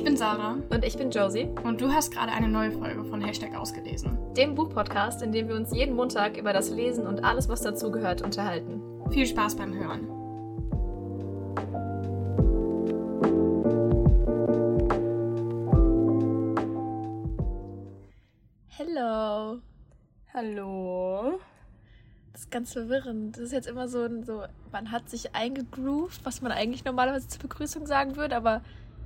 Ich bin Sarah. Und ich bin Josie. Und du hast gerade eine neue Folge von Hashtag ausgelesen. Dem Buchpodcast, in dem wir uns jeden Montag über das Lesen und alles, was dazugehört, unterhalten. Viel Spaß beim Hören. Hello. Hallo. Das ist ganz verwirrend. Das ist jetzt immer so, so man hat sich eingegroovt, was man eigentlich normalerweise zur Begrüßung sagen würde, aber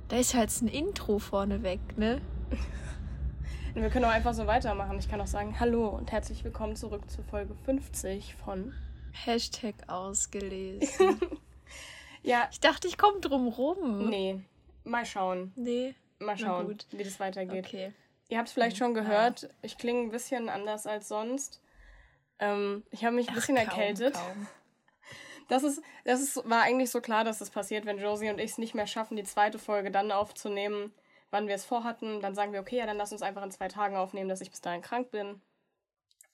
da ist halt ein Intro vorneweg, ne? Wir können auch einfach so weitermachen. Ich kann auch sagen Hallo und herzlich willkommen zurück zu Folge 50 von. Hashtag ausgelesen. Ja, Ich dachte, ich komme drum rum. nee. Mal schauen. Nee. Mal schauen, gut. wie das weitergeht. Okay. Ihr habt es vielleicht schon gehört. Ich klinge ein bisschen anders als sonst. Ähm, ich habe mich ein bisschen Ach, kaum, erkältet. kaum. Das ist, das ist, war eigentlich so klar, dass das passiert, wenn Josie und ich es nicht mehr schaffen, die zweite Folge dann aufzunehmen, wann wir es vorhatten. Dann sagen wir, okay, ja, dann lass uns einfach in zwei Tagen aufnehmen, dass ich bis dahin krank bin.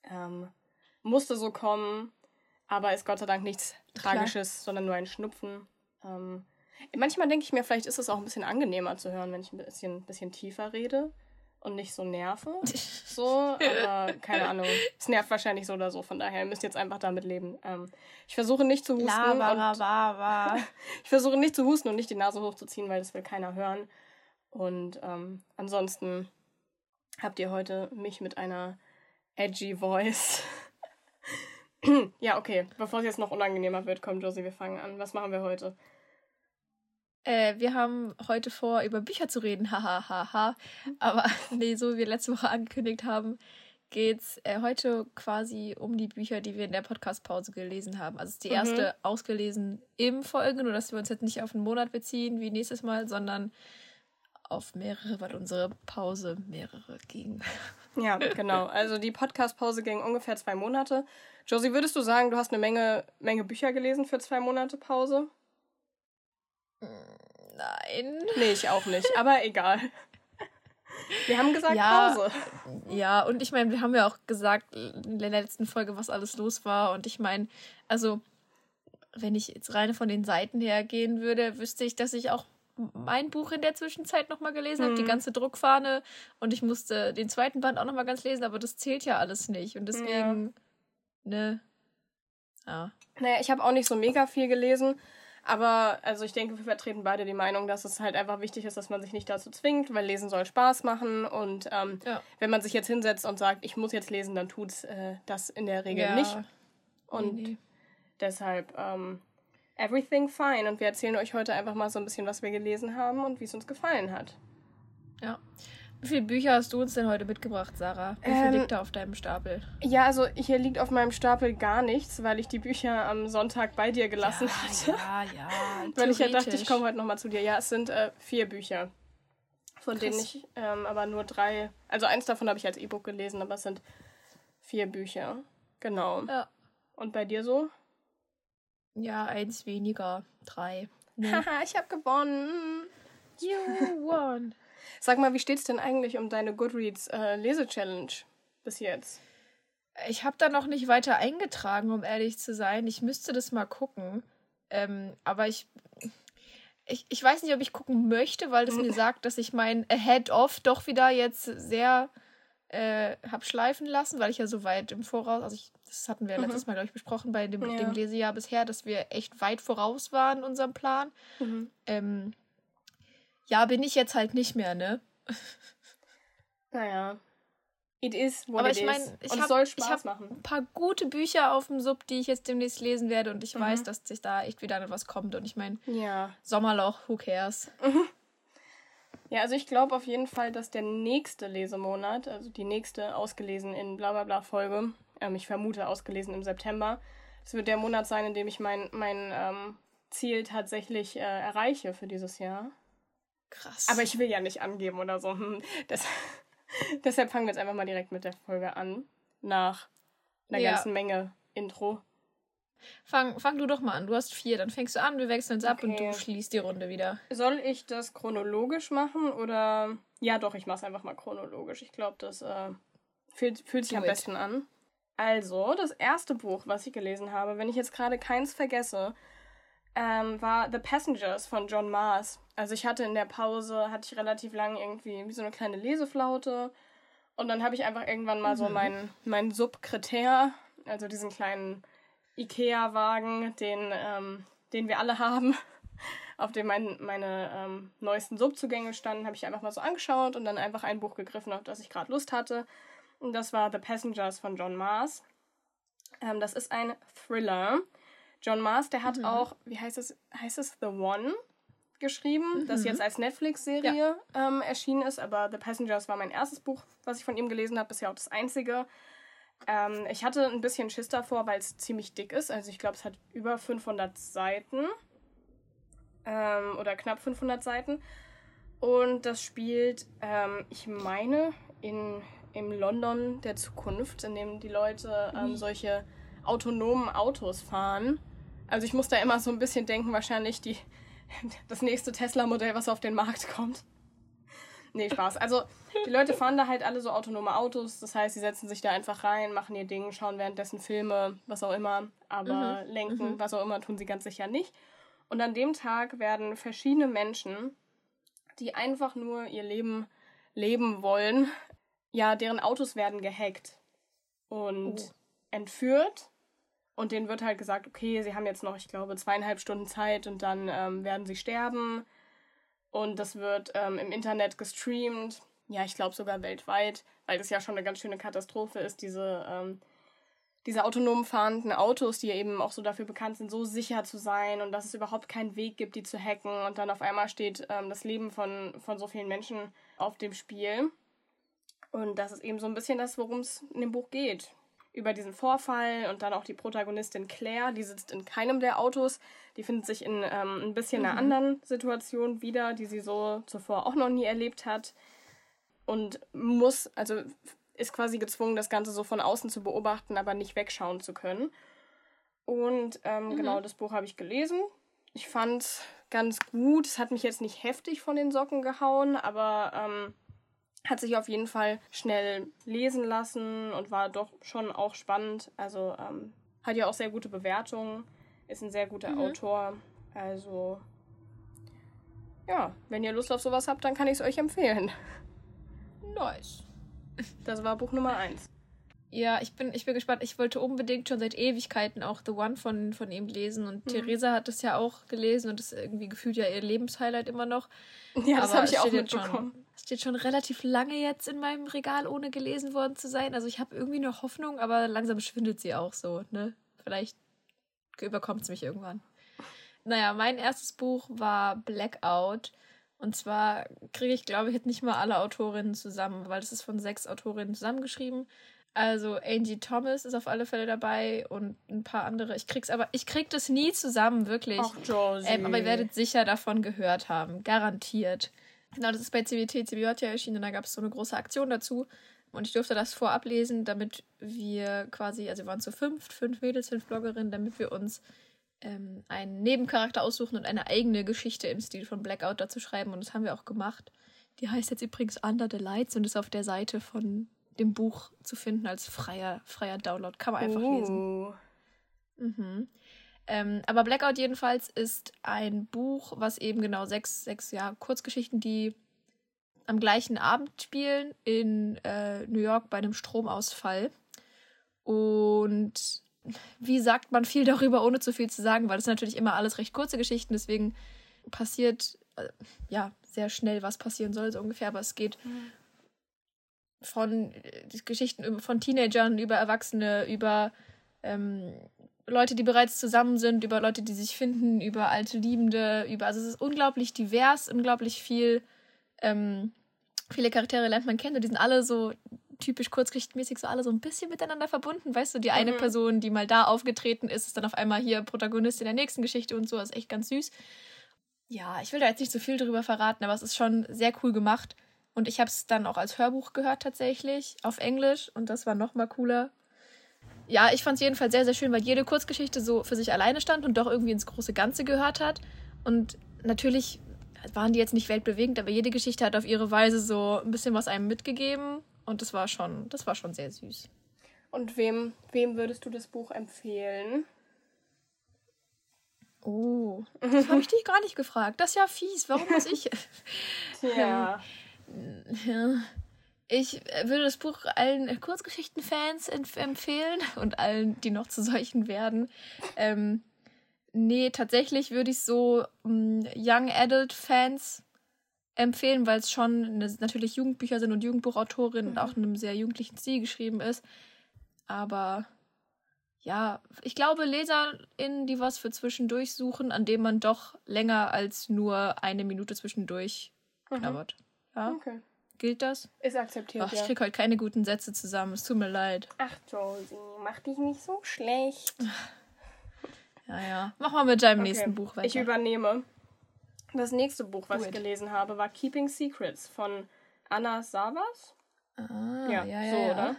Ähm, musste so kommen, aber ist Gott sei Dank nichts Klar. Tragisches, sondern nur ein Schnupfen. Ähm, manchmal denke ich mir, vielleicht ist es auch ein bisschen angenehmer zu hören, wenn ich ein bisschen, bisschen tiefer rede und nicht so nerve. So, aber keine Ahnung. Es nervt wahrscheinlich so oder so, von daher ihr müsst jetzt einfach damit leben. Ähm, ich versuche nicht zu husten. und Labarababa. ich versuche nicht zu husten und nicht die Nase hochzuziehen, weil das will keiner hören. Und ähm, ansonsten habt ihr heute mich mit einer edgy Voice. ja, okay. Bevor es jetzt noch unangenehmer wird, komm, Josie, wir fangen an. Was machen wir heute? Äh, wir haben heute vor, über Bücher zu reden, haha, haha. Aber nee, so wie wir letzte Woche angekündigt haben, geht's äh, heute quasi um die Bücher, die wir in der Podcast-Pause gelesen haben. Also es ist die Mhm. erste ausgelesen im Folge, nur dass wir uns jetzt nicht auf einen Monat beziehen wie nächstes Mal, sondern auf mehrere, weil unsere Pause mehrere ging. Ja, genau. Also die Podcast-Pause ging ungefähr zwei Monate. Josie, würdest du sagen, du hast eine Menge, Menge Bücher gelesen für zwei Monate Pause? Nein. Nee, ich auch nicht. Aber egal. Wir haben gesagt Ja. Pause. Ja, und ich meine, wir haben ja auch gesagt in der letzten Folge, was alles los war. Und ich meine, also, wenn ich jetzt rein von den Seiten her gehen würde, wüsste ich, dass ich auch mein Buch in der Zwischenzeit nochmal gelesen habe, die Mhm. ganze Druckfahne. Und ich musste den zweiten Band auch nochmal ganz lesen, aber das zählt ja alles nicht. Und deswegen, ne. Ja. Naja, ich habe auch nicht so mega viel gelesen. Aber also ich denke, wir vertreten beide die Meinung, dass es halt einfach wichtig ist, dass man sich nicht dazu zwingt, weil Lesen soll Spaß machen. Und ähm, Ja. wenn man sich jetzt hinsetzt und sagt, ich muss jetzt lesen, dann tut's äh, das in der Regel ja. nicht. Und nee, nee. deshalb ähm, everything fine. Und wir erzählen euch heute einfach mal so ein bisschen, was wir gelesen haben und wie es uns gefallen hat. Ja. Wie viele Bücher hast du uns denn heute mitgebracht, Sarah? Wie viel Ähm, liegt da auf deinem Stapel? Ja, also hier liegt auf meinem Stapel gar nichts, weil ich die Bücher am Sonntag bei dir gelassen hatte. ja, ja. Weil ich ja dachte, ich komme heute nochmal zu dir. Ja, es sind äh, vier Bücher. Von denen Krass. ich ähm, aber nur drei. Also eins davon habe ich als E-Book gelesen, aber es sind vier Bücher. Genau. Ja. Und bei dir so? Ja, eins weniger. Drei. Haha, ich habe gewonnen. you won. Sag mal, wie steht's denn eigentlich um deine Goodreads äh, Lese-Challenge bis jetzt? Ich habe da noch nicht weiter eingetragen, um ehrlich zu sein. Ich müsste das mal gucken. Ähm, aber ich, ich, ich weiß nicht, ob ich gucken möchte, weil das mir sagt, dass ich mein Ahead-Off doch wieder jetzt sehr äh, hab schleifen lassen, weil ich ja so weit im Voraus, also ich, das hatten wir ja letztes Mal, glaube ich, besprochen bei dem, Ja. dem Lesejahr bisher, dass wir echt weit voraus waren in unserem Plan. Ähm, ja, bin ich jetzt halt nicht mehr, ne? Naja. It is what Aber it ich meine, ich es habe hab ein paar gute Bücher auf dem Sub, die ich jetzt demnächst lesen werde und ich Mhm. weiß, dass sich da echt wieder was kommt. Und ich meine, Ja. Sommerloch, who cares? Ja, also ich glaube auf jeden Fall, dass der nächste Lesemonat, also die nächste ausgelesen in blablabla Folge, ähm, ich vermute ausgelesen im September, das wird der Monat sein, in dem ich mein, mein ähm, Ziel tatsächlich äh, erreiche für dieses Jahr. Krass. Aber ich will ja nicht angeben oder so. Hm, Das, deshalb fangen wir jetzt einfach mal direkt mit der Folge an. Nach einer Ja. ganzen Menge Intro. fang, fang du doch mal an. Du hast vier, dann fängst du an, wir wechseln es ab und Okay. du schließt die Runde wieder. Soll ich das chronologisch machen oder. Ja, doch, ich mach's einfach mal chronologisch. Ich glaube, das äh, fühlt, fühlt sich Do am it. besten an. Also, das erste Buch, was ich gelesen habe, wenn ich jetzt gerade keins vergesse, ähm, war The Passengers von John Mars. Also ich hatte in der Pause, hatte ich relativ lang irgendwie wie so eine kleine Leseflaute. Und dann habe ich einfach irgendwann mal mhm. so meinen mein Subkritär, also diesen kleinen Ikea-Wagen, den, ähm, den wir alle haben, auf dem mein, meine ähm, neuesten Subzugänge standen, habe ich einfach mal so angeschaut und dann einfach ein Buch gegriffen, auf das ich gerade Lust hatte. Und das war The Passengers von John Mars. Ähm, das ist ein Thriller. John Mars, der hat mhm. auch, wie heißt es, heißt es The One geschrieben, mhm. das jetzt als Netflix-Serie ja. ähm, erschienen ist, aber The Passengers war mein erstes Buch, was ich von ihm gelesen habe, bisher auch das einzige. Ähm, ich hatte ein bisschen Schiss davor, weil es ziemlich dick ist. Also ich glaube, es hat über 500 Seiten ähm, oder knapp 500 Seiten. Und das spielt, ähm, ich meine, in, im London der Zukunft, in dem die Leute ähm, solche autonomen Autos fahren. Also ich muss da immer so ein bisschen denken, wahrscheinlich die, das nächste Tesla-Modell, was auf den Markt kommt. Nee, Spaß. Also die Leute fahren da halt alle so autonome Autos. Das heißt, sie setzen sich da einfach rein, machen ihr Ding, schauen währenddessen Filme, was auch immer. Aber mhm. lenken, mhm. was auch immer, tun sie ganz sicher nicht. Und an dem Tag werden verschiedene Menschen, die einfach nur ihr Leben leben wollen, ja, deren Autos werden gehackt und oh. entführt. Und denen wird halt gesagt, okay, sie haben jetzt noch, ich glaube, zweieinhalb Stunden Zeit und dann ähm, werden sie sterben. Und das wird ähm, im Internet gestreamt. Ja, ich glaube sogar weltweit, weil das ja schon eine ganz schöne Katastrophe ist, diese ähm, diese autonom fahrenden Autos, die eben auch so dafür bekannt sind, so sicher zu sein und dass es überhaupt keinen Weg gibt, die zu hacken. Und dann auf einmal steht ähm, das Leben von, von so vielen Menschen auf dem Spiel. Und das ist eben so ein bisschen das, worum es in dem Buch geht. Über diesen Vorfall und dann auch die Protagonistin Claire, die sitzt in keinem der Autos. Die findet sich in ähm, ein bisschen mhm. einer anderen Situation wieder, die sie so zuvor auch noch nie erlebt hat. Und muss, also ist quasi gezwungen, das Ganze so von außen zu beobachten, aber nicht wegschauen zu können. Und ähm, mhm. genau, das Buch habe ich gelesen. Ich fand es ganz gut. Es hat mich jetzt nicht heftig von den Socken gehauen, aber ähm, hat sich auf jeden Fall schnell lesen lassen und war doch schon auch spannend. Also ähm, hat ja auch sehr gute Bewertungen, ist ein sehr guter mhm. Autor. Also ja, wenn ihr Lust auf sowas habt, dann kann ich es euch empfehlen. Nice. Das war Buch Nummer eins. Ja, ich bin, ich bin gespannt. Ich wollte unbedingt schon seit Ewigkeiten auch The One von, von ihm lesen. Und mhm. Theresa hat das ja auch gelesen und das ist irgendwie gefühlt ja ihr Lebenshighlight immer noch. Ja, das habe ich auch mitbekommen. Es steht schon relativ lange jetzt in meinem Regal, ohne gelesen worden zu sein. Also ich habe irgendwie noch Hoffnung, aber langsam schwindet sie auch so, ne? Vielleicht überkommt es mich irgendwann. Naja, mein erstes Buch war Blackout. Und zwar kriege ich, glaube ich, jetzt nicht mal alle Autorinnen zusammen, weil es ist von sechs Autorinnen zusammengeschrieben. Also Angie Thomas ist auf alle Fälle dabei und ein paar andere. Ich krieg's aber, ich krieg das nie zusammen, wirklich. Ach, Josie. Ähm, aber ihr werdet sicher davon gehört haben. Garantiert. Genau, das ist bei CBT, ja erschienen und da gab es so eine große Aktion dazu. Und ich durfte das vorab lesen, damit wir quasi, also wir waren zu fünft, fünf Mädels, fünf Bloggerinnen, damit wir uns ähm, einen Nebencharakter aussuchen und eine eigene Geschichte im Stil von Blackout dazu schreiben. Und das haben wir auch gemacht. Die heißt jetzt übrigens Under the Lights und ist auf der Seite von dem Buch zu finden als freier, freier Download. Kann man einfach oh. lesen. Mhm. Ähm, aber Blackout jedenfalls ist ein Buch, was eben genau sechs, sechs ja, Kurzgeschichten, die am gleichen Abend spielen in äh, New York bei einem Stromausfall. Und wie sagt man viel darüber, ohne zu viel zu sagen, weil das sind natürlich immer alles recht kurze Geschichten, deswegen passiert äh, ja sehr schnell, was passieren soll, so ungefähr, aber es geht mhm. von äh, Geschichten von Teenagern über Erwachsene, über ähm, Leute, die bereits zusammen sind, über Leute, die sich finden, über alte Liebende, über, also es ist unglaublich divers, unglaublich viel, ähm, viele Charaktere lernt man kennen und die sind alle so typisch kurzgeschichtenmäßig so alle so ein bisschen miteinander verbunden. Weißt du, die eine mhm. Person, die mal da aufgetreten ist, ist dann auf einmal hier Protagonist in der nächsten Geschichte und so. Das ist echt ganz süß. Ja, ich will da jetzt nicht so viel drüber verraten, aber es ist schon sehr cool gemacht. Und ich habe es dann auch als Hörbuch gehört tatsächlich, auf Englisch. Und das war noch mal cooler. Ja, ich fand es jedenfalls sehr, sehr schön, weil jede Kurzgeschichte so für sich alleine stand und doch irgendwie ins große Ganze gehört hat. Und natürlich waren die jetzt nicht weltbewegend, aber jede Geschichte hat auf ihre Weise so ein bisschen was einem mitgegeben. Und das war schon, das war schon sehr süß. Und wem, wem würdest du das Buch empfehlen? Oh, das habe ich dich gar nicht gefragt. Das ist ja fies. Warum muss ich? Tja. Ja. Ich würde das Buch allen Kurzgeschichtenfans empfehlen und allen, die noch zu solchen werden. Ähm, nee, tatsächlich würde ich so um, Young Adult Fans empfehlen, weil es schon eine, natürlich Jugendbücher sind und Jugendbuchautorin mhm. und auch in einem sehr jugendlichen Stil geschrieben ist. Aber ja, ich glaube, LeserInnen, die was für zwischendurch suchen, an dem man doch länger als nur eine Minute zwischendurch mhm. knabbert. Ja. Okay. Gilt das? Ist akzeptiert. Ach, ich krieg heute keine guten Sätze zusammen. Es tut mir leid. Ach, Josie, mach dich nicht so schlecht. Ja, ja. Mach mal mit deinem okay. nächsten Buch weiter. Ich übernehme. Das nächste Buch, was Good. ich gelesen habe, war Keeping Secrets von Anna Savas. Ah, ja, ja, ja so, ja. oder?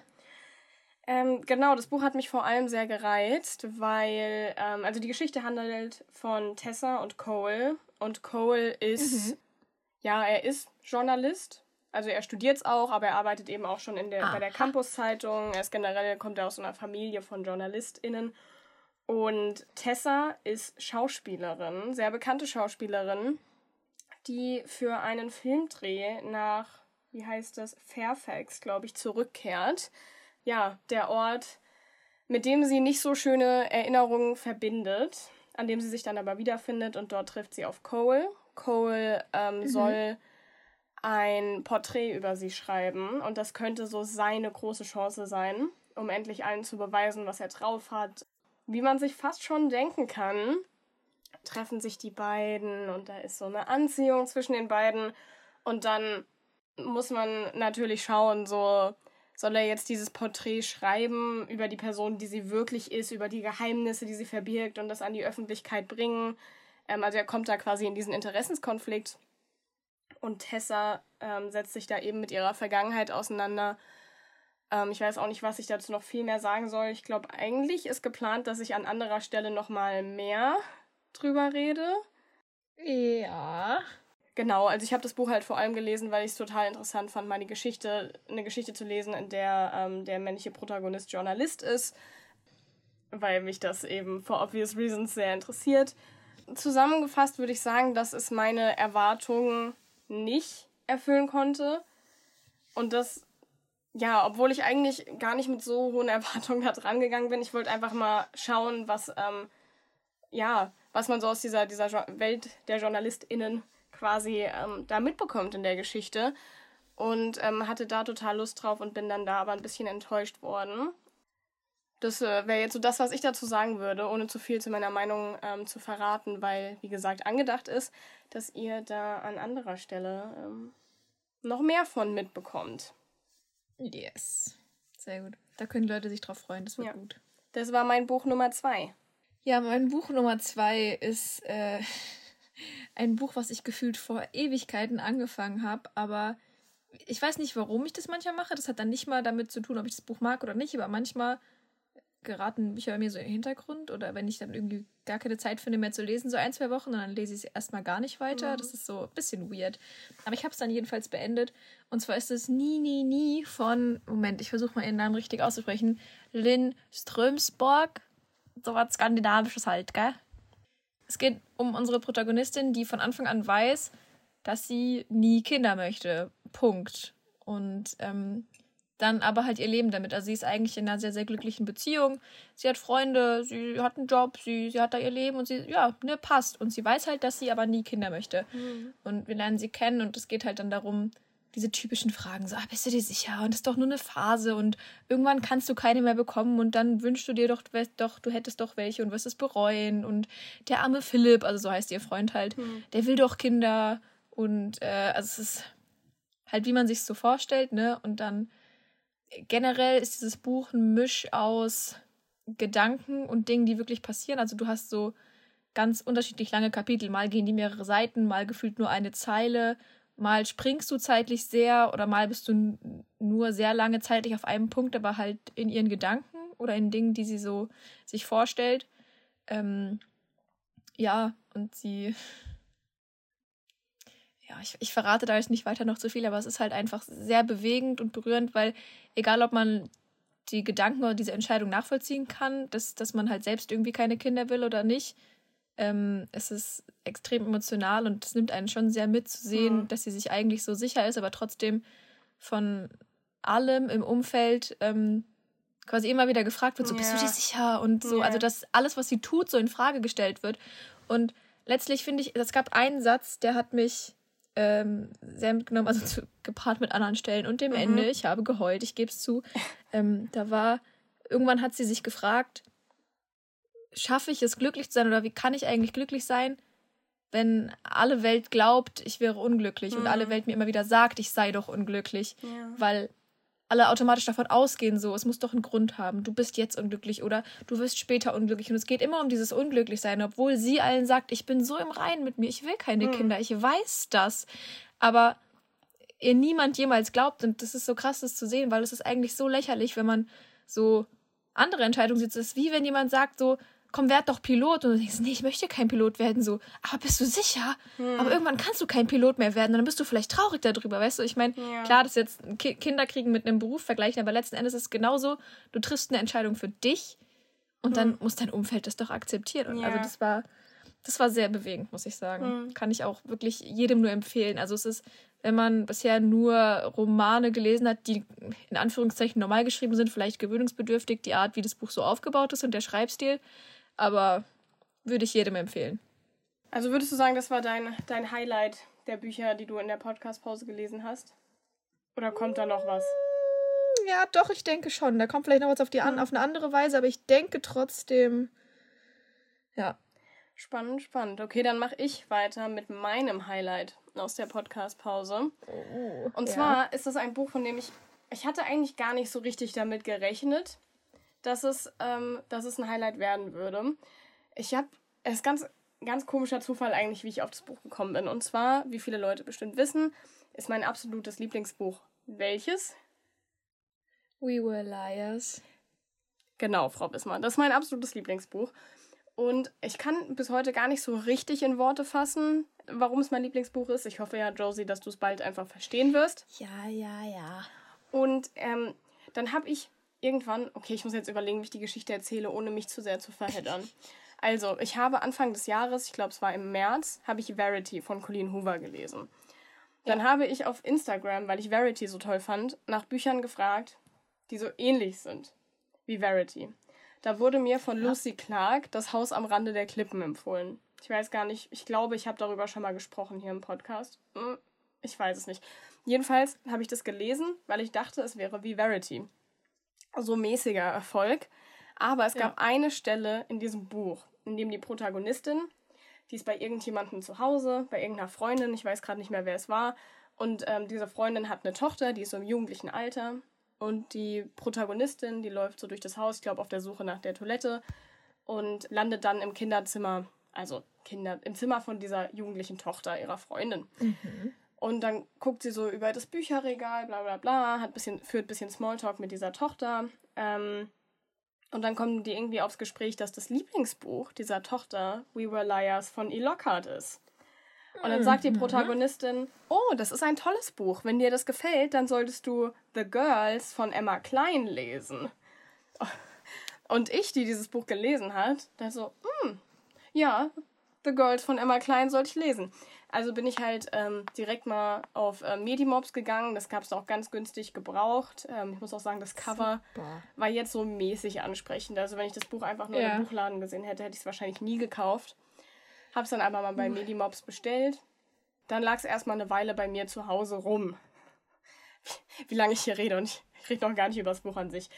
Ähm, genau, das Buch hat mich vor allem sehr gereizt, weil, ähm, also die Geschichte handelt von Tessa und Cole. Und Cole ist, mhm. ja, er ist Journalist. Also er studiert es auch, aber er arbeitet eben auch schon in der, bei der Campus-Zeitung. Er ist generell, kommt er aus einer Familie von JournalistInnen. Und Tessa ist Schauspielerin, sehr bekannte Schauspielerin, die für einen Filmdreh nach, wie heißt das, Fairfax, glaube ich, zurückkehrt ja, der Ort, mit dem sie nicht so schöne Erinnerungen verbindet, an dem sie sich dann aber wiederfindet und dort trifft sie auf Cole. Cole ähm, mhm. soll ein Porträt über sie schreiben und das könnte so seine große Chance sein, um endlich allen zu beweisen, was er drauf hat. Wie man sich fast schon denken kann, treffen sich die beiden und da ist so eine Anziehung zwischen den beiden und dann muss man natürlich schauen, so soll er jetzt dieses Porträt schreiben über die Person, die sie wirklich ist, über die Geheimnisse, die sie verbirgt und das an die Öffentlichkeit bringen. Ähm, also er kommt da quasi in diesen Interessenskonflikt. Und Tessa ähm, setzt sich da eben mit ihrer Vergangenheit auseinander. Ähm, ich weiß auch nicht, was ich dazu noch viel mehr sagen soll. Ich glaube, eigentlich ist geplant, dass ich an anderer Stelle nochmal mehr drüber rede. Ja. Genau, also ich habe das Buch halt vor allem gelesen, weil ich es total interessant fand, mal die Geschichte, eine Geschichte zu lesen, in der ähm, der männliche Protagonist Journalist ist, weil mich das eben for obvious reasons sehr interessiert. Zusammengefasst würde ich sagen, dass es meine Erwartungen nicht erfüllen konnte. Und das, ja, obwohl ich eigentlich gar nicht mit so hohen Erwartungen da dran gegangen bin, ich wollte einfach mal schauen, was, ähm, ja, was man so aus dieser, dieser Welt der JournalistInnen quasi ähm, da mitbekommt in der Geschichte. Und ähm, hatte da total Lust drauf und bin dann da aber ein bisschen enttäuscht worden. Das äh, wäre jetzt so das, was ich dazu sagen würde, ohne zu viel zu meiner Meinung ähm, zu verraten, weil, wie gesagt, angedacht ist, dass ihr da an anderer Stelle ähm, noch mehr von mitbekommt. Yes. Sehr gut. Da können Leute sich drauf freuen, das wird ja. gut. Das war mein Buch Nummer zwei. Ja, mein Buch Nummer zwei ist äh, ein Buch, was ich gefühlt vor Ewigkeiten angefangen habe, aber ich weiß nicht, warum ich das manchmal mache. Das hat dann nicht mal damit zu tun, ob ich das Buch mag oder nicht, aber manchmal geraten Bücher bei mir so in den Hintergrund oder wenn ich dann irgendwie gar keine Zeit finde mehr zu lesen, so ein, zwei Wochen, dann lese ich es erstmal gar nicht weiter. Mhm. Das ist so ein bisschen weird. Aber ich habe es dann jedenfalls beendet. Und zwar ist es Nie, Nie, Nie von, Moment, ich versuche mal ihren Namen richtig auszusprechen, Lynn Strömsborg. So was Skandinavisches halt, gell? Es geht um unsere Protagonistin, die von Anfang an weiß, dass sie nie Kinder möchte. Punkt. Und ähm, dann aber halt ihr Leben damit. Also sie ist eigentlich in einer sehr, sehr glücklichen Beziehung. Sie hat Freunde, sie hat einen Job, sie, sie hat da ihr Leben und sie, ja, ne, passt. Und sie weiß halt, dass sie aber nie Kinder möchte. Mhm. Und wir lernen sie kennen und es geht halt dann darum, diese typischen Fragen, so, ah, bist du dir sicher? Und das ist doch nur eine Phase und irgendwann kannst du keine mehr bekommen und dann wünschst du dir doch, doch du hättest doch welche und wirst es bereuen. Und der arme Philipp, also so heißt ihr Freund halt, mhm. der will doch Kinder und äh, also es ist halt, wie man sich so vorstellt, ne? Und dann generell ist dieses Buch ein Misch aus Gedanken und Dingen, die wirklich passieren. Also du hast so ganz unterschiedlich lange Kapitel. Mal gehen die mehrere Seiten, mal gefühlt nur eine Zeile mal springst du zeitlich sehr oder mal bist du nur sehr lange zeitlich auf einem Punkt, aber halt in ihren Gedanken oder in Dingen, die sie so sich vorstellt. Ähm, ja, und sie. Ja, ich, ich verrate da jetzt nicht weiter noch zu viel, aber es ist halt einfach sehr bewegend und berührend, weil egal ob man die Gedanken oder diese Entscheidung nachvollziehen kann, dass, dass man halt selbst irgendwie keine Kinder will oder nicht, Ähm, es ist extrem emotional und es nimmt einen schon sehr mit zu sehen, mhm. dass sie sich eigentlich so sicher ist, aber trotzdem von allem im Umfeld ähm, quasi immer wieder gefragt wird, so ja. bist du dir sicher und so, ja. also dass alles, was sie tut, so in Frage gestellt wird. Und letztlich finde ich, es gab einen Satz, der hat mich ähm, sehr mitgenommen, also zu, gepaart mit anderen Stellen und dem mhm. Ende. Ich habe geheult, ich gebe es zu. Ähm, da war, irgendwann hat sie sich gefragt, schaffe ich es glücklich zu sein oder wie kann ich eigentlich glücklich sein, wenn alle Welt glaubt, ich wäre unglücklich mhm. und alle mhm. Welt mir immer wieder sagt, ich sei doch unglücklich, ja. weil alle automatisch davon ausgehen, so, es muss doch einen Grund haben. Du bist jetzt unglücklich oder du wirst später unglücklich. Und es geht immer um dieses Unglücklichsein, obwohl sie allen sagt, ich bin so im Reinen mit mir, ich will keine mhm. Kinder, ich weiß das. Aber ihr niemand jemals glaubt. Und das ist so krass, das zu sehen, weil es ist eigentlich so lächerlich, wenn man so andere Entscheidungen sieht. Es ist wie wenn jemand sagt, so, komm, werd doch Pilot. Und du denkst, nee, ich möchte kein Pilot werden. So, aber bist du sicher? Hm. Aber irgendwann kannst du kein Pilot mehr werden. Und dann bist du vielleicht traurig darüber, weißt du? Ich meine, ja. klar, das jetzt Ki Kinder kriegen mit einem Beruf vergleichen, aber letzten Endes ist es genauso, du triffst eine Entscheidung für dich und hm. dann muss dein Umfeld das doch akzeptieren. Ja. Also das war, das war sehr bewegend, muss ich sagen. Hm. Kann ich auch wirklich jedem nur empfehlen. Also es ist, wenn man bisher nur Romane gelesen hat, die in Anführungszeichen normal geschrieben sind, vielleicht gewöhnungsbedürftig, die Art, wie das Buch so aufgebaut ist und der Schreibstil, aber würde ich jedem empfehlen. Also würdest du sagen, das war dein, dein Highlight der Bücher, die du in der Podcast-Pause gelesen hast? Oder kommt da noch was? Ja, doch, ich denke schon. Da kommt vielleicht noch was auf, die an, auf eine andere Weise, aber ich denke trotzdem, ja. Spannend, spannend. Okay, dann mache ich weiter mit meinem Highlight aus der Podcast-Pause. Oh, Und ja. zwar ist das ein Buch, von dem ich, ich hatte eigentlich gar nicht so richtig damit gerechnet dass es, ähm, dass es ein Highlight werden würde. Ich habe, es ist ganz, ganz komischer Zufall eigentlich, wie ich auf das Buch gekommen bin. Und zwar, wie viele Leute bestimmt wissen, ist mein absolutes Lieblingsbuch. Welches? We Were Liars. Genau, Frau Bismarck. Das ist mein absolutes Lieblingsbuch. Und ich kann bis heute gar nicht so richtig in Worte fassen, warum es mein Lieblingsbuch ist. Ich hoffe ja, Josie, dass du es bald einfach verstehen wirst. Ja, ja, ja. Und ähm, dann habe ich irgendwann, okay, ich muss jetzt überlegen, wie ich die Geschichte erzähle, ohne mich zu sehr zu verheddern. Also, ich habe Anfang des Jahres, ich glaube es war im März, habe ich Verity von Colleen Hoover gelesen. Dann ja. habe ich auf Instagram, weil ich Verity so toll fand, nach Büchern gefragt, die so ähnlich sind wie Verity. Da wurde mir von ja. Lucy Clark das Haus am Rande der Klippen empfohlen. Ich weiß gar nicht, ich glaube, ich habe darüber schon mal gesprochen hier im Podcast. Hm, ich weiß es nicht. Jedenfalls habe ich das gelesen, weil ich dachte, es wäre wie Verity so mäßiger Erfolg. Aber es gab ja. eine Stelle in diesem Buch, in dem die Protagonistin, die ist bei irgendjemandem zu Hause, bei irgendeiner Freundin, ich weiß gerade nicht mehr, wer es war. Und ähm, diese Freundin hat eine Tochter, die ist so im jugendlichen Alter. Und die Protagonistin, die läuft so durch das Haus, ich glaube, auf der Suche nach der Toilette und landet dann im Kinderzimmer, also Kinder, im Zimmer von dieser jugendlichen Tochter ihrer Freundin. Mhm. Und dann guckt sie so über das Bücherregal, bla bla bla, hat bisschen, führt ein bisschen Smalltalk mit dieser Tochter. Ähm, und dann kommen die irgendwie aufs Gespräch, dass das Lieblingsbuch dieser Tochter We Were Liars von E. Lockhart ist. Und dann sagt die mhm. Protagonistin, oh, das ist ein tolles Buch. Wenn dir das gefällt, dann solltest du The Girls von Emma Klein lesen. Und ich, die dieses Buch gelesen hat, da so, hm, ja, The Girls von Emma Klein sollte ich lesen. Also bin ich halt ähm, direkt mal auf äh, Medimobs gegangen. Das gab es auch ganz günstig gebraucht. Ähm, ich muss auch sagen, das Cover Super. war jetzt so mäßig ansprechend. Also wenn ich das Buch einfach nur ja. im Buchladen gesehen hätte, hätte ich es wahrscheinlich nie gekauft. Hab's dann aber mal bei Medimobs bestellt. Dann lag es erstmal eine Weile bei mir zu Hause rum. Wie lange ich hier rede und ich rede noch gar nicht über das Buch an sich.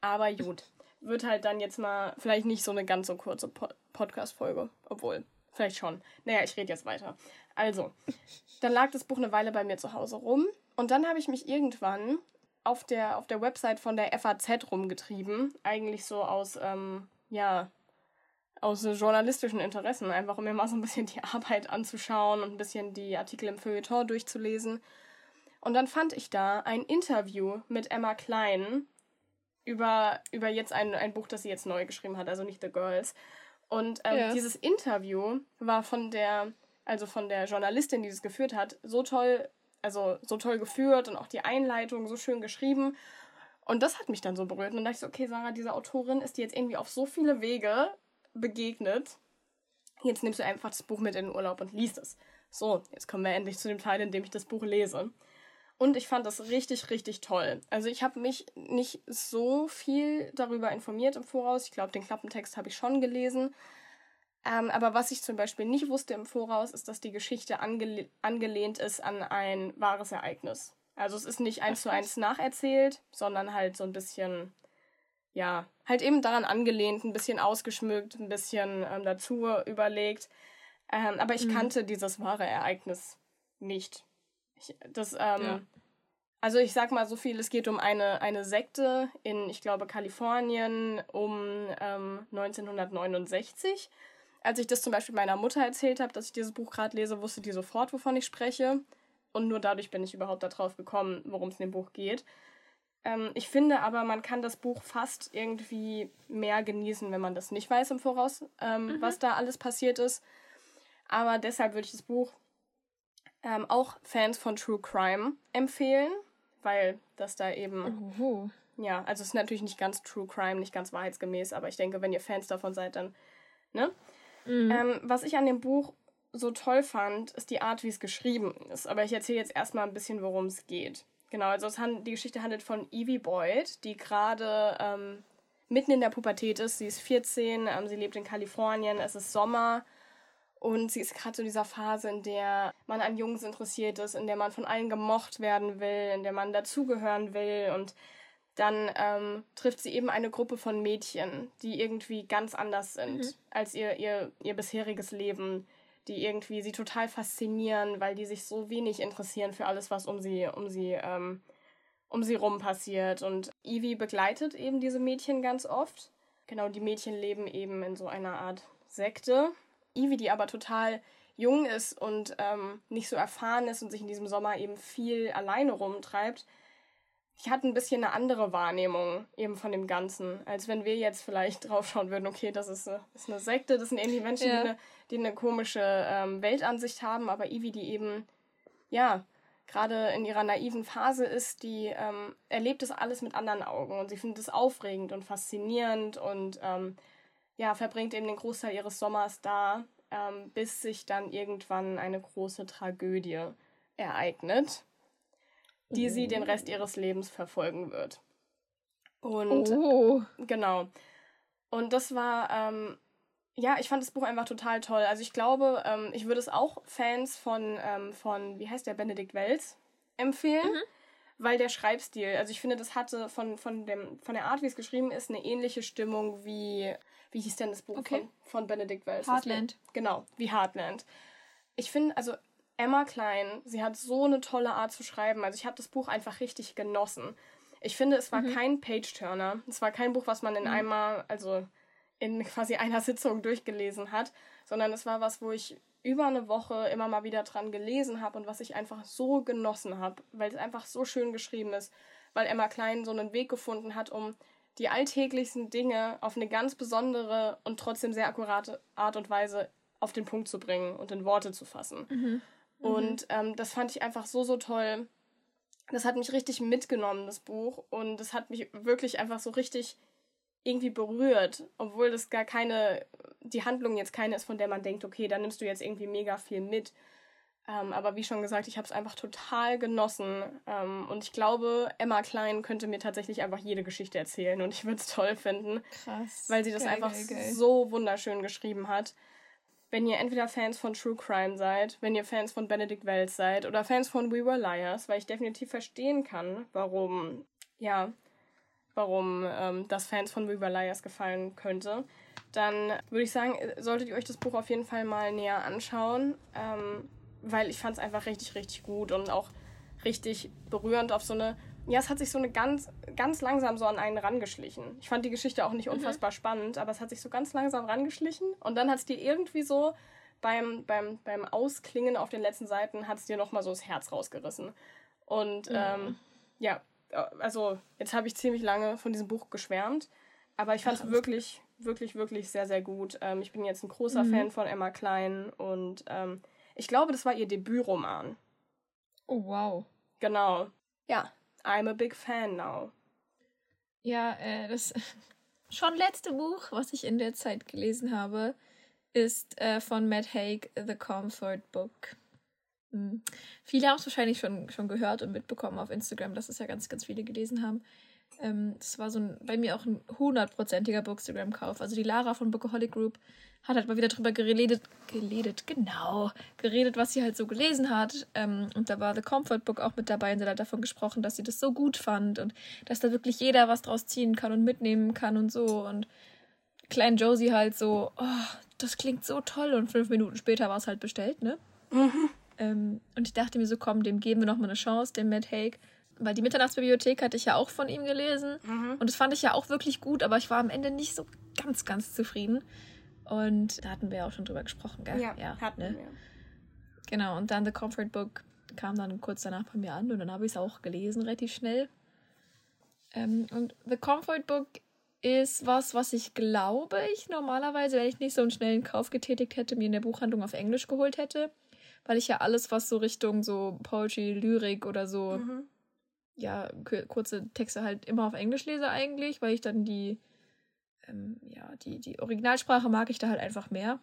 Aber gut. Wird halt dann jetzt mal vielleicht nicht so eine ganz so kurze po Podcast-Folge. Obwohl, vielleicht schon. Naja, ich rede jetzt weiter. Also, dann lag das Buch eine Weile bei mir zu Hause rum und dann habe ich mich irgendwann auf der, auf der Website von der FAZ rumgetrieben. Eigentlich so aus, ähm, ja, aus journalistischen Interessen, einfach um mir mal so ein bisschen die Arbeit anzuschauen und ein bisschen die Artikel im Feuilleton durchzulesen. Und dann fand ich da ein Interview mit Emma Klein über, über jetzt ein, ein Buch, das sie jetzt neu geschrieben hat, also nicht The Girls. Und ähm, ja. dieses Interview war von der also von der Journalistin, die das geführt hat, so toll, also so toll geführt und auch die Einleitung so schön geschrieben. Und das hat mich dann so berührt. Und dann dachte ich so, okay, Sarah, diese Autorin ist dir jetzt irgendwie auf so viele Wege begegnet. jetzt nimmst du einfach das Buch mit in den Urlaub und liest es. So, jetzt kommen wir endlich zu dem Teil, in dem ich das Buch lese. Und ich fand das richtig, richtig toll. Also ich habe mich nicht so viel darüber informiert im Voraus. Ich glaube, den Klappentext habe ich schon gelesen. Ähm, aber was ich zum Beispiel nicht wusste im Voraus, ist, dass die Geschichte ange angelehnt ist an ein wahres Ereignis. Also es ist nicht eins zu eins nacherzählt, sondern halt so ein bisschen, ja, halt eben daran angelehnt, ein bisschen ausgeschmückt, ein bisschen ähm, dazu überlegt. Ähm, aber ich mhm. kannte dieses wahre Ereignis nicht. Ich, das, ähm, ja. Also ich sag mal so viel, es geht um eine, eine Sekte in, ich glaube, Kalifornien um ähm, 1969. Als ich das zum Beispiel meiner Mutter erzählt habe, dass ich dieses Buch gerade lese, wusste die sofort, wovon ich spreche. Und nur dadurch bin ich überhaupt darauf gekommen, worum es in dem Buch geht. Ähm, ich finde aber, man kann das Buch fast irgendwie mehr genießen, wenn man das nicht weiß im Voraus, ähm, mhm. was da alles passiert ist. Aber deshalb würde ich das Buch ähm, auch Fans von True Crime empfehlen, weil das da eben. Uhu. Ja, also es ist natürlich nicht ganz True Crime, nicht ganz wahrheitsgemäß, aber ich denke, wenn ihr Fans davon seid, dann. Ne? Mhm. Ähm, was ich an dem Buch so toll fand, ist die Art, wie es geschrieben ist. Aber ich erzähle jetzt erstmal ein bisschen, worum es geht. Genau, also die Geschichte handelt von Evie Boyd, die gerade ähm, mitten in der Pubertät ist. Sie ist 14, ähm, sie lebt in Kalifornien, es ist Sommer und sie ist gerade so in dieser Phase, in der man an Jungs interessiert ist, in der man von allen gemocht werden will, in der man dazugehören will. Und dann ähm, trifft sie eben eine Gruppe von Mädchen, die irgendwie ganz anders sind mhm. als ihr, ihr, ihr bisheriges Leben, die irgendwie sie total faszinieren, weil die sich so wenig interessieren für alles, was um sie, um sie, ähm, um sie rum passiert. Und Ivy begleitet eben diese Mädchen ganz oft. Genau, die Mädchen leben eben in so einer Art Sekte Ivy, die aber total jung ist und ähm, nicht so erfahren ist und sich in diesem Sommer eben viel alleine rumtreibt, ich hatte ein bisschen eine andere Wahrnehmung eben von dem Ganzen, als wenn wir jetzt vielleicht draufschauen würden, okay, das ist eine, das ist eine Sekte, das sind irgendwie Menschen, ja. die, eine, die eine komische ähm, Weltansicht haben, aber Ivy, die eben, ja, gerade in ihrer naiven Phase ist, die ähm, erlebt das alles mit anderen Augen und sie findet es aufregend und faszinierend und ähm, ja, verbringt eben den Großteil ihres Sommers da, ähm, bis sich dann irgendwann eine große Tragödie ereignet, die oh. sie den Rest ihres Lebens verfolgen wird. Und oh. genau. Und das war, ähm, ja, ich fand das Buch einfach total toll. Also ich glaube, ähm, ich würde es auch Fans von, ähm, von, wie heißt der, Benedikt Wells empfehlen. Mhm weil der Schreibstil, also ich finde, das hatte von, von, dem, von der Art, wie es geschrieben ist, eine ähnliche Stimmung wie wie hieß denn das Buch okay. von, von Benedict Wells? Heartland. Genau, wie Heartland. Ich finde, also Emma Klein, sie hat so eine tolle Art zu schreiben. Also ich habe das Buch einfach richtig genossen. Ich finde, es war mhm. kein Page-Turner. Es war kein Buch, was man in mhm. einmal, also in quasi einer Sitzung durchgelesen hat, sondern es war was, wo ich über eine Woche immer mal wieder dran gelesen habe und was ich einfach so genossen habe, weil es einfach so schön geschrieben ist, weil Emma Klein so einen Weg gefunden hat, um die alltäglichsten Dinge auf eine ganz besondere und trotzdem sehr akkurate Art und Weise auf den Punkt zu bringen und in Worte zu fassen. Mhm. Und ähm, das fand ich einfach so, so toll. Das hat mich richtig mitgenommen, das Buch. Und das hat mich wirklich einfach so richtig irgendwie berührt, obwohl das gar keine, die Handlung jetzt keine ist, von der man denkt, okay, da nimmst du jetzt irgendwie mega viel mit. Ähm, aber wie schon gesagt, ich habe es einfach total genossen. Ähm, und ich glaube, Emma Klein könnte mir tatsächlich einfach jede Geschichte erzählen und ich würde es toll finden. Krass. Weil sie das geil, einfach geil, geil. so wunderschön geschrieben hat. Wenn ihr entweder Fans von True Crime seid, wenn ihr Fans von Benedict Wells seid oder Fans von We Were Liars, weil ich definitiv verstehen kann, warum, ja, warum ähm, das Fans von We Were Liars gefallen könnte, dann würde ich sagen, solltet ihr euch das Buch auf jeden Fall mal näher anschauen. Ähm, weil ich fand es einfach richtig, richtig gut und auch richtig berührend auf so eine. Ja, es hat sich so eine ganz, ganz langsam so an einen rangeschlichen. Ich fand die Geschichte auch nicht mhm. unfassbar mhm. spannend, aber es hat sich so ganz langsam rangeschlichen und dann hat es dir irgendwie so beim, beim, beim Ausklingen auf den letzten Seiten hat es dir nochmal so das Herz rausgerissen. Und mhm. ähm, ja, also jetzt habe ich ziemlich lange von diesem Buch geschwärmt, aber ich fand es wirklich, wirklich, wirklich sehr, sehr gut. Ähm, ich bin jetzt ein großer mhm. Fan von Emma Klein und ähm, ich glaube, das war ihr Debütroman. Oh, wow. Genau. Ja, I'm a big fan now. Ja, äh, das schon letzte Buch, was ich in der Zeit gelesen habe. ist äh, von Matt Haig, The Comfort Book. Hm. Viele haben es wahrscheinlich schon, schon gehört und mitbekommen auf Instagram, dass es ja ganz, ganz viele gelesen haben. Ähm, das war so ein, bei mir auch ein hundertprozentiger Bookstagram-Kauf. Also die Lara von Bookaholic Group hat halt mal wieder drüber geredet, geredet, genau, geredet, was sie halt so gelesen hat. Ähm, und da war The Comfort Book auch mit dabei und sie hat davon gesprochen, dass sie das so gut fand und dass da wirklich jeder was draus ziehen kann und mitnehmen kann und so. Und klein Josie halt so, oh, das klingt so toll. Und fünf Minuten später war es halt bestellt, ne? Mhm. Ähm, und ich dachte mir so, komm, dem geben wir noch mal eine Chance, dem Matt Haig. Weil die Mitternachtsbibliothek hatte ich ja auch von ihm gelesen. Mhm. Und das fand ich ja auch wirklich gut, aber ich war am Ende nicht so ganz, ganz zufrieden. Und da hatten wir ja auch schon drüber gesprochen, gell? Ja, ja hatten ne? wir. Genau, und dann The Comfort Book kam dann kurz danach bei mir an und dann habe ich es auch gelesen, relativ schnell. Ähm, und The Comfort Book ist was, was ich glaube ich normalerweise, wenn ich nicht so einen schnellen Kauf getätigt hätte, mir in der Buchhandlung auf Englisch geholt hätte. Weil ich ja alles, was so Richtung so Poetry, Lyrik oder so, mhm. Ja, kurze Texte halt immer auf Englisch lese eigentlich, weil ich dann die ähm, ja, die, die Originalsprache mag ich da halt einfach mehr.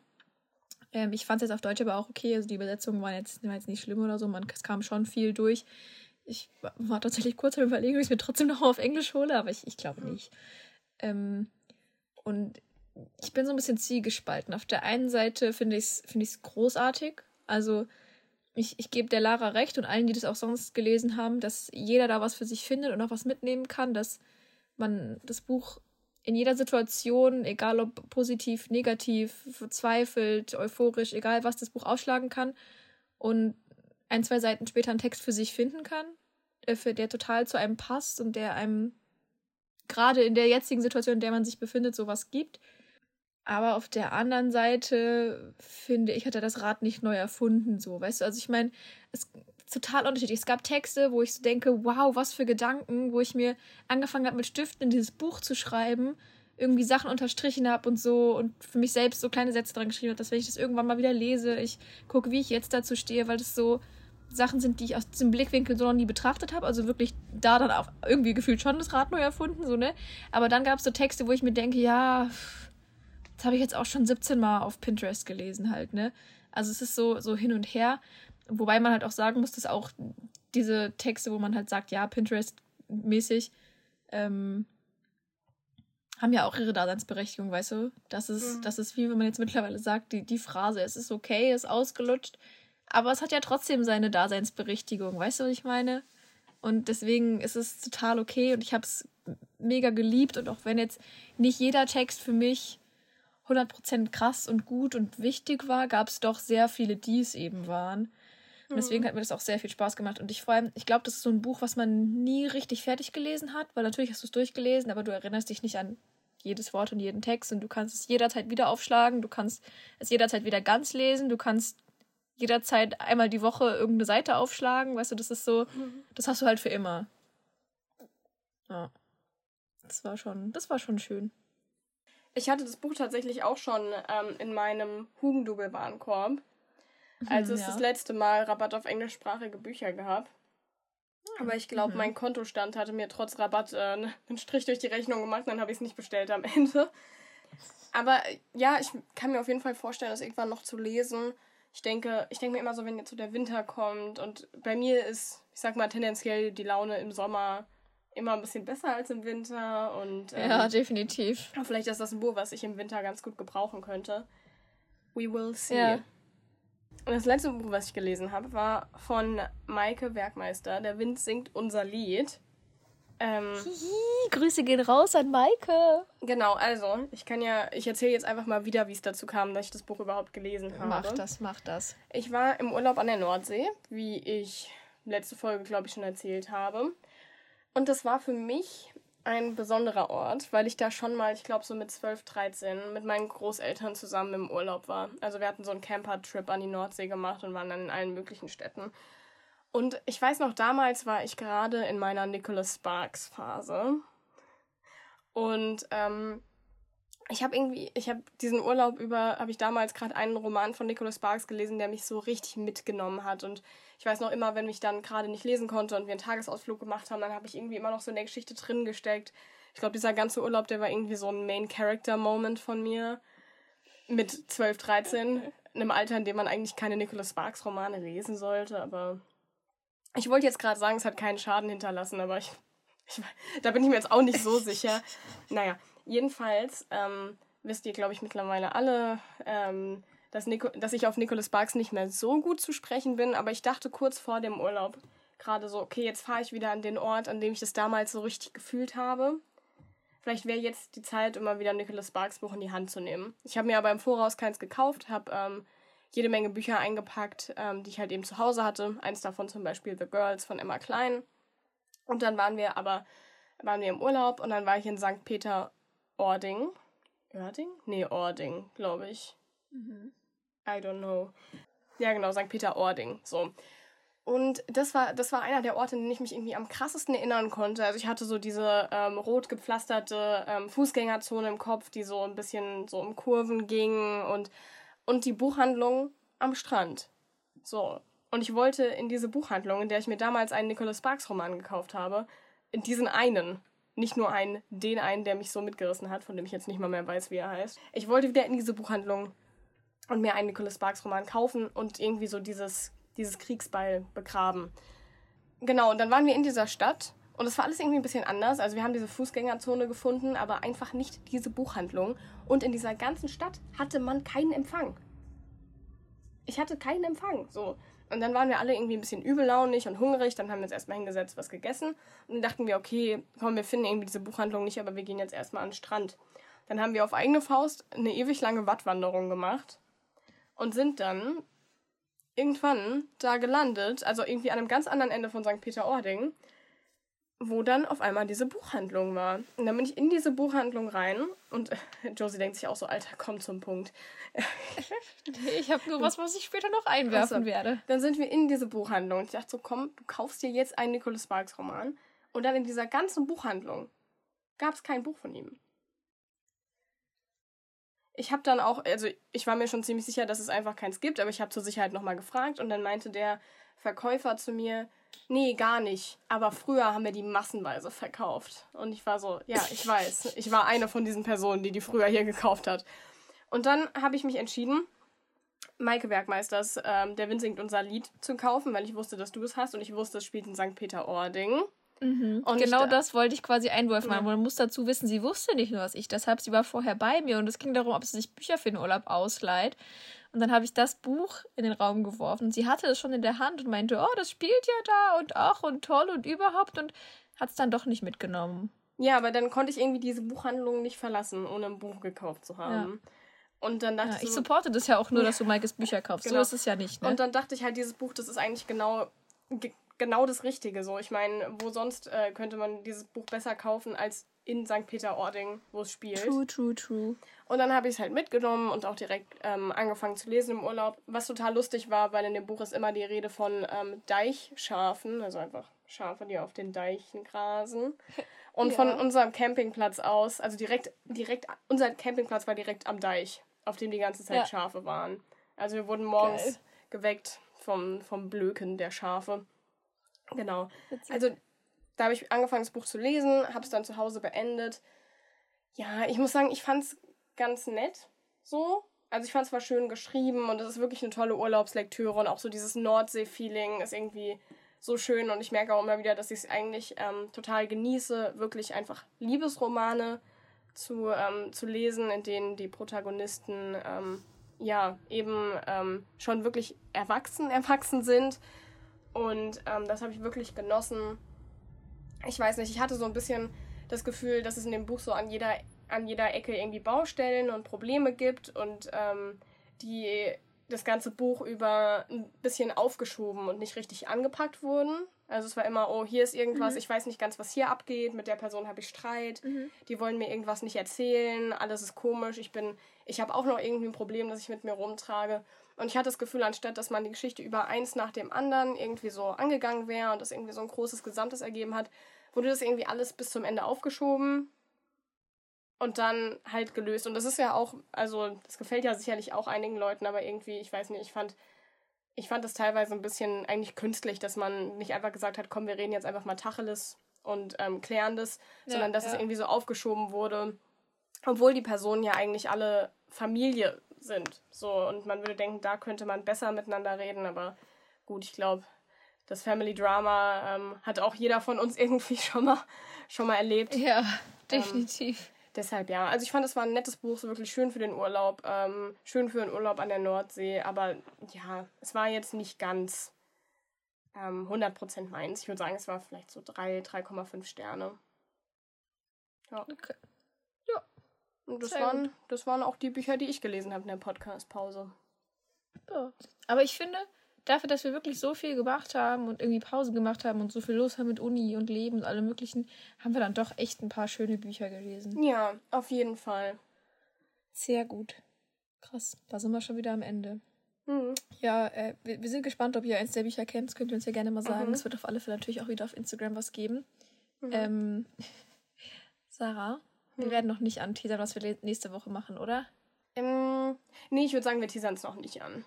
Ähm, ich fand es jetzt auf Deutsch aber auch okay. Also die Übersetzungen waren jetzt, waren jetzt nicht schlimm oder so. Man, es kam schon viel durch. Ich war tatsächlich kurz am Überlegen, ob ich es mir trotzdem noch auf Englisch hole, aber ich, ich glaube nicht. Ähm, und ich bin so ein bisschen zielgespalten. Auf der einen Seite finde ich es find großartig. Also ich, ich gebe der Lara recht und allen, die das auch sonst gelesen haben, dass jeder da was für sich findet und auch was mitnehmen kann, dass man das Buch in jeder Situation, egal ob positiv, negativ, verzweifelt, euphorisch, egal was das Buch ausschlagen kann und ein, zwei Seiten später einen Text für sich finden kann, äh, für der total zu einem passt und der einem gerade in der jetzigen Situation, in der man sich befindet, sowas gibt. Aber auf der anderen Seite finde ich, hat er das Rad nicht neu erfunden, so, weißt du? Also ich meine, es total unterschiedlich. Es gab Texte, wo ich so denke, wow, was für Gedanken, wo ich mir angefangen habe, mit Stiften in dieses Buch zu schreiben, irgendwie Sachen unterstrichen habe und so und für mich selbst so kleine Sätze dran geschrieben habe, dass wenn ich das irgendwann mal wieder lese, ich gucke, wie ich jetzt dazu stehe, weil das so Sachen sind, die ich aus diesem Blickwinkel so noch nie betrachtet habe. Also wirklich da dann auch irgendwie gefühlt schon das Rad neu erfunden, so, ne? Aber dann gab es so Texte, wo ich mir denke, ja, das habe ich jetzt auch schon 17 Mal auf Pinterest gelesen halt, ne? Also es ist so, so hin und her. Wobei man halt auch sagen muss, dass auch diese Texte, wo man halt sagt, ja, Pinterest-mäßig, ähm, haben ja auch ihre Daseinsberechtigung, weißt du? Das ist, mhm. das ist wie wenn man jetzt mittlerweile sagt, die, die Phrase, es ist okay, ist ausgelutscht, aber es hat ja trotzdem seine Daseinsberechtigung, weißt du, was ich meine? Und deswegen ist es total okay und ich habe es mega geliebt und auch wenn jetzt nicht jeder Text für mich 100% krass und gut und wichtig war, gab es doch sehr viele, die es eben waren. Und deswegen mhm. hat mir das auch sehr viel Spaß gemacht. Und ich vor allem, ich glaube, das ist so ein Buch, was man nie richtig fertig gelesen hat, weil natürlich hast du es durchgelesen, aber du erinnerst dich nicht an jedes Wort und jeden Text und du kannst es jederzeit wieder aufschlagen, du kannst es jederzeit wieder ganz lesen, du kannst jederzeit einmal die Woche irgendeine Seite aufschlagen, weißt du, das ist so, mhm. das hast du halt für immer. Ja. Das war schon, das war schon schön. Ich hatte das Buch tatsächlich auch schon ähm, in meinem Hugendubel-Warenkorb als es ja. das letzte Mal Rabatt auf englischsprachige Bücher gab. Aber ich glaube, mhm. mein Kontostand hatte mir trotz Rabatt äh, einen Strich durch die Rechnung gemacht, dann habe ich es nicht bestellt am Ende. Aber ja, ich kann mir auf jeden Fall vorstellen, das irgendwann noch zu lesen. Ich denke, ich denke mir immer so, wenn jetzt so der Winter kommt und bei mir ist, ich sag mal, tendenziell die Laune im Sommer immer ein bisschen besser als im Winter und ähm, ja, definitiv. Vielleicht ist das ein Buch, was ich im Winter ganz gut gebrauchen könnte. We will see. Ja. Und das letzte Buch, was ich gelesen habe, war von Maike Werkmeister. Der Wind singt unser Lied. Ähm, Hihi, Grüße gehen raus an Maike. Genau, also, ich kann ja, ich erzähle jetzt einfach mal wieder, wie es dazu kam, dass ich das Buch überhaupt gelesen habe. Mach das, mach das. Ich war im Urlaub an der Nordsee, wie ich letzte Folge, glaube ich, schon erzählt habe. Und das war für mich ein besonderer Ort, weil ich da schon mal, ich glaube so mit 12, 13, mit meinen Großeltern zusammen im Urlaub war. Also wir hatten so einen Camper-Trip an die Nordsee gemacht und waren dann in allen möglichen Städten. Und ich weiß noch, damals war ich gerade in meiner Nicholas Sparks Phase. Und ähm, ich habe irgendwie, ich habe diesen Urlaub über, habe ich damals gerade einen Roman von Nicholas Sparks gelesen, der mich so richtig mitgenommen hat. Und ich weiß noch immer, wenn ich dann gerade nicht lesen konnte und wir einen Tagesausflug gemacht haben, dann habe ich irgendwie immer noch so in der Geschichte drin gesteckt. Ich glaube, dieser ganze Urlaub, der war irgendwie so ein Main-Character-Moment von mir. mit 12, 13, in einem Alter, in dem man eigentlich keine Nicholas Sparks Romane lesen sollte, aber ich wollte jetzt gerade sagen, es hat keinen Schaden hinterlassen, aber ich, ich, da bin ich mir jetzt auch nicht so sicher. Naja, jedenfalls ähm, wisst ihr, glaube ich, mittlerweile alle, ähm, dass, Nico, dass ich auf Nicholas Sparks nicht mehr so gut zu sprechen bin, aber ich dachte kurz vor dem Urlaub gerade so, okay, jetzt fahre ich wieder an den Ort, an dem ich das damals so richtig gefühlt habe. Vielleicht wäre jetzt die Zeit, immer wieder Nicholas Sparks Buch in die Hand zu nehmen. Ich habe mir aber im Voraus keins gekauft, habe ähm, jede Menge Bücher eingepackt, ähm, die ich halt eben zu Hause hatte. Eins davon zum Beispiel The Girls von Emma Klein. Und dann waren wir aber waren wir im Urlaub und dann war ich in St. Peter-Ording. Ording? Nee, Ording, glaube ich. Mhm. I don't know. Ja, genau, St. Peter-Ording. So. Und das war, das war einer der Orte, an denen ich mich irgendwie am krassesten erinnern konnte. Also ich hatte so diese ähm, rot gepflasterte ähm, Fußgängerzone im Kopf, die so ein bisschen so um Kurven ging und und die Buchhandlung am Strand. So. Und ich wollte in diese Buchhandlung, in der ich mir damals einen Nicholas Sparks Roman gekauft habe, in diesen einen. Nicht nur einen, den einen, der mich so mitgerissen hat, von dem ich jetzt nicht mal mehr weiß, wie er heißt. Ich wollte wieder in diese Buchhandlung und mir einen Nicholas Sparks Roman kaufen und irgendwie so dieses, dieses Kriegsbeil begraben. Genau, und dann waren wir in dieser Stadt und es war alles irgendwie ein bisschen anders. Also wir haben diese Fußgängerzone gefunden, aber einfach nicht diese Buchhandlung. Und in dieser ganzen Stadt hatte man keinen Empfang. Ich hatte keinen Empfang. So. Und dann waren wir alle irgendwie ein bisschen übellaunig und hungrig. Dann haben wir uns erstmal hingesetzt, was gegessen. Und dann dachten wir, okay, komm, wir finden irgendwie diese Buchhandlung nicht, aber wir gehen jetzt erstmal an den Strand. Dann haben wir auf eigene Faust eine ewig lange Wattwanderung gemacht und sind dann irgendwann da gelandet, also irgendwie an einem ganz anderen Ende von St. Peter-Ording wo dann auf einmal diese Buchhandlung war. Und dann bin ich in diese Buchhandlung rein und äh, Josie denkt sich auch so, Alter, komm zum Punkt. ich habe nur was, was ich später noch einwerfen also, werde. Dann sind wir in diese Buchhandlung und ich dachte so, komm, du kaufst dir jetzt einen Nicholas Sparks Roman. Und dann in dieser ganzen Buchhandlung gab es kein Buch von ihm. Ich habe dann auch, also ich war mir schon ziemlich sicher, dass es einfach keins gibt, aber ich habe zur Sicherheit nochmal gefragt und dann meinte der Verkäufer zu mir, Nee, gar nicht. Aber früher haben wir die massenweise verkauft. Und ich war so, ja, ich weiß. Ich war eine von diesen Personen, die die früher hier gekauft hat. Und dann habe ich mich entschieden, Maike Werkmeisters ähm, Der Wind singt unser Lied zu kaufen, weil ich wusste, dass du es hast und ich wusste, es spielt in St. Peter-Ording. Mhm. Und genau das wollte ich quasi einwerfen. Ja. Man muss dazu wissen, sie wusste nicht nur, was ich das habe. Sie war vorher bei mir und es ging darum, ob sie sich Bücher für den Urlaub ausleiht. Und dann habe ich das Buch in den Raum geworfen. Sie hatte es schon in der Hand und meinte, oh, das spielt ja da und ach und toll und überhaupt und hat es dann doch nicht mitgenommen. Ja, aber dann konnte ich irgendwie diese Buchhandlung nicht verlassen, ohne ein Buch gekauft zu haben. Ja. Und dann dachte ja, ich. So, ich supporte das ja auch nur, dass du Maikes Bücher kaufst. Genau. So ist es ja nicht. Ne? Und dann dachte ich halt, dieses Buch, das ist eigentlich genau genau das Richtige. So, ich meine, wo sonst äh, könnte man dieses Buch besser kaufen als in St. Peter-Ording, wo es spielt. True, true, true. Und dann habe ich es halt mitgenommen und auch direkt ähm, angefangen zu lesen im Urlaub. Was total lustig war, weil in dem Buch ist immer die Rede von ähm, Deichschafen, also einfach Schafe, die auf den Deichen grasen. Und ja. von unserem Campingplatz aus, also direkt, direkt, unser Campingplatz war direkt am Deich, auf dem die ganze Zeit ja. Schafe waren. Also wir wurden morgens Geil. geweckt vom, vom Blöken der Schafe. Genau. Also da habe ich angefangen, das Buch zu lesen, habe es dann zu Hause beendet. Ja, ich muss sagen, ich fand es ganz nett so. Also ich fand es zwar schön geschrieben und es ist wirklich eine tolle Urlaubslektüre und auch so dieses Nordsee-Feeling ist irgendwie so schön und ich merke auch immer wieder, dass ich es eigentlich ähm, total genieße, wirklich einfach Liebesromane zu, ähm, zu lesen, in denen die Protagonisten ähm, ja eben ähm, schon wirklich erwachsen erwachsen sind und ähm, das habe ich wirklich genossen. Ich weiß nicht, ich hatte so ein bisschen das Gefühl, dass es in dem Buch so an jeder, an jeder Ecke irgendwie Baustellen und Probleme gibt und ähm, die das ganze Buch über ein bisschen aufgeschoben und nicht richtig angepackt wurden. Also es war immer, oh, hier ist irgendwas, mhm. ich weiß nicht ganz, was hier abgeht, mit der Person habe ich Streit, mhm. die wollen mir irgendwas nicht erzählen, alles ist komisch, ich bin, ich habe auch noch irgendwie ein Problem, das ich mit mir rumtrage. Und ich hatte das Gefühl, anstatt dass man die Geschichte über eins nach dem anderen irgendwie so angegangen wäre und das irgendwie so ein großes Gesamtes ergeben hat, wurde das irgendwie alles bis zum Ende aufgeschoben und dann halt gelöst. Und das ist ja auch, also das gefällt ja sicherlich auch einigen Leuten, aber irgendwie, ich weiß nicht, ich fand, ich fand das teilweise ein bisschen eigentlich künstlich, dass man nicht einfach gesagt hat, komm, wir reden jetzt einfach mal Tacheles und ähm, klären das, ja, sondern dass ja. es irgendwie so aufgeschoben wurde, obwohl die Personen ja eigentlich alle Familie sind. So, und man würde denken, da könnte man besser miteinander reden, aber gut, ich glaube, das Family Drama ähm, hat auch jeder von uns irgendwie schon mal, schon mal erlebt. Ja, definitiv. Ähm, deshalb ja. Also ich fand, es war ein nettes Buch, so wirklich schön für den Urlaub, ähm, schön für einen Urlaub an der Nordsee, aber ja, es war jetzt nicht ganz ähm, 100% meins. Ich würde sagen, es war vielleicht so 3, 3,5 Sterne. Ja. Okay. Und das waren, das waren auch die Bücher, die ich gelesen habe in der Podcast-Pause. Ja. Aber ich finde, dafür, dass wir wirklich so viel gemacht haben und irgendwie Pause gemacht haben und so viel los haben mit Uni und Leben und allem Möglichen, haben wir dann doch echt ein paar schöne Bücher gelesen. Ja, auf jeden Fall. Sehr gut. Krass, da sind wir schon wieder am Ende. Mhm. Ja, äh, wir, wir, sind gespannt, ob ihr eins der Bücher kennt. Das könnt ihr uns ja gerne mal sagen. Mhm. Es wird auf alle Fälle natürlich auch wieder auf Instagram was geben. Mhm. Ähm, Sarah, wir mhm. werden noch nicht anteasern, was wir nächste Woche machen, oder? Ähm, nee, ich würde sagen, wir teasern es noch nicht an.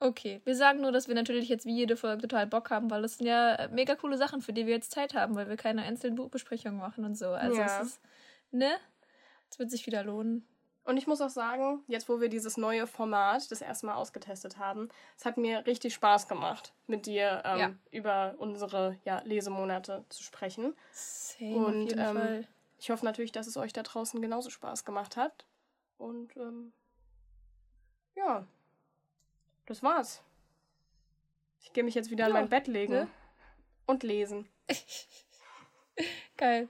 Okay, wir sagen nur, dass wir natürlich jetzt wie jede Folge total Bock haben, weil das sind ja äh, mega coole Sachen, für die wir jetzt Zeit haben, weil wir keine einzelnen Buchbesprechungen machen und so. Also ja. es ist, ne? Es wird sich wieder lohnen. Und ich muss auch sagen, jetzt wo wir dieses neue Format das erste Mal ausgetestet haben, es hat mir richtig Spaß gemacht, mit dir ähm, ja. über unsere ja, Lesemonate zu sprechen. Same, Und auf jeden ähm, Fall. Ich hoffe natürlich, dass es euch da draußen genauso Spaß gemacht hat. Und ähm, ja, das war's. Ich gehe mich jetzt wieder ja, in mein Bett legen ne? und lesen. Geil.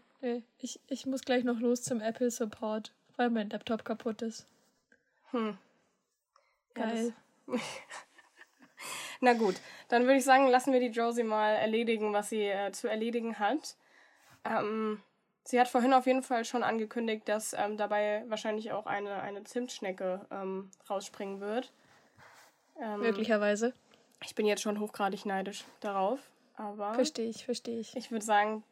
Ich, ich muss gleich noch los zum Apple Support, weil mein Laptop kaputt ist. Hm. Geil. Ja, Na gut, dann würde ich sagen, lassen wir die Josie mal erledigen, was sie äh, zu erledigen hat. Ähm, sie hat vorhin auf jeden Fall schon angekündigt, dass ähm, dabei wahrscheinlich auch eine, eine Zimtschnecke ähm, rausspringen wird. Ähm, Möglicherweise. Ich bin jetzt schon hochgradig neidisch darauf, aber. Verstehe ich, verstehe ich. Ich würde sagen,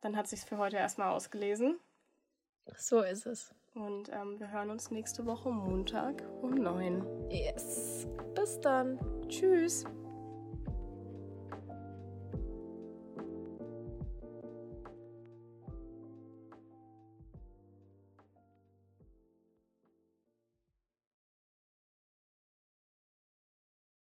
dann hat sich's für heute erstmal ausgelesen. So ist es. Und ähm, wir hören uns nächste Woche Montag um neun. Yes. Bis dann. Tschüss.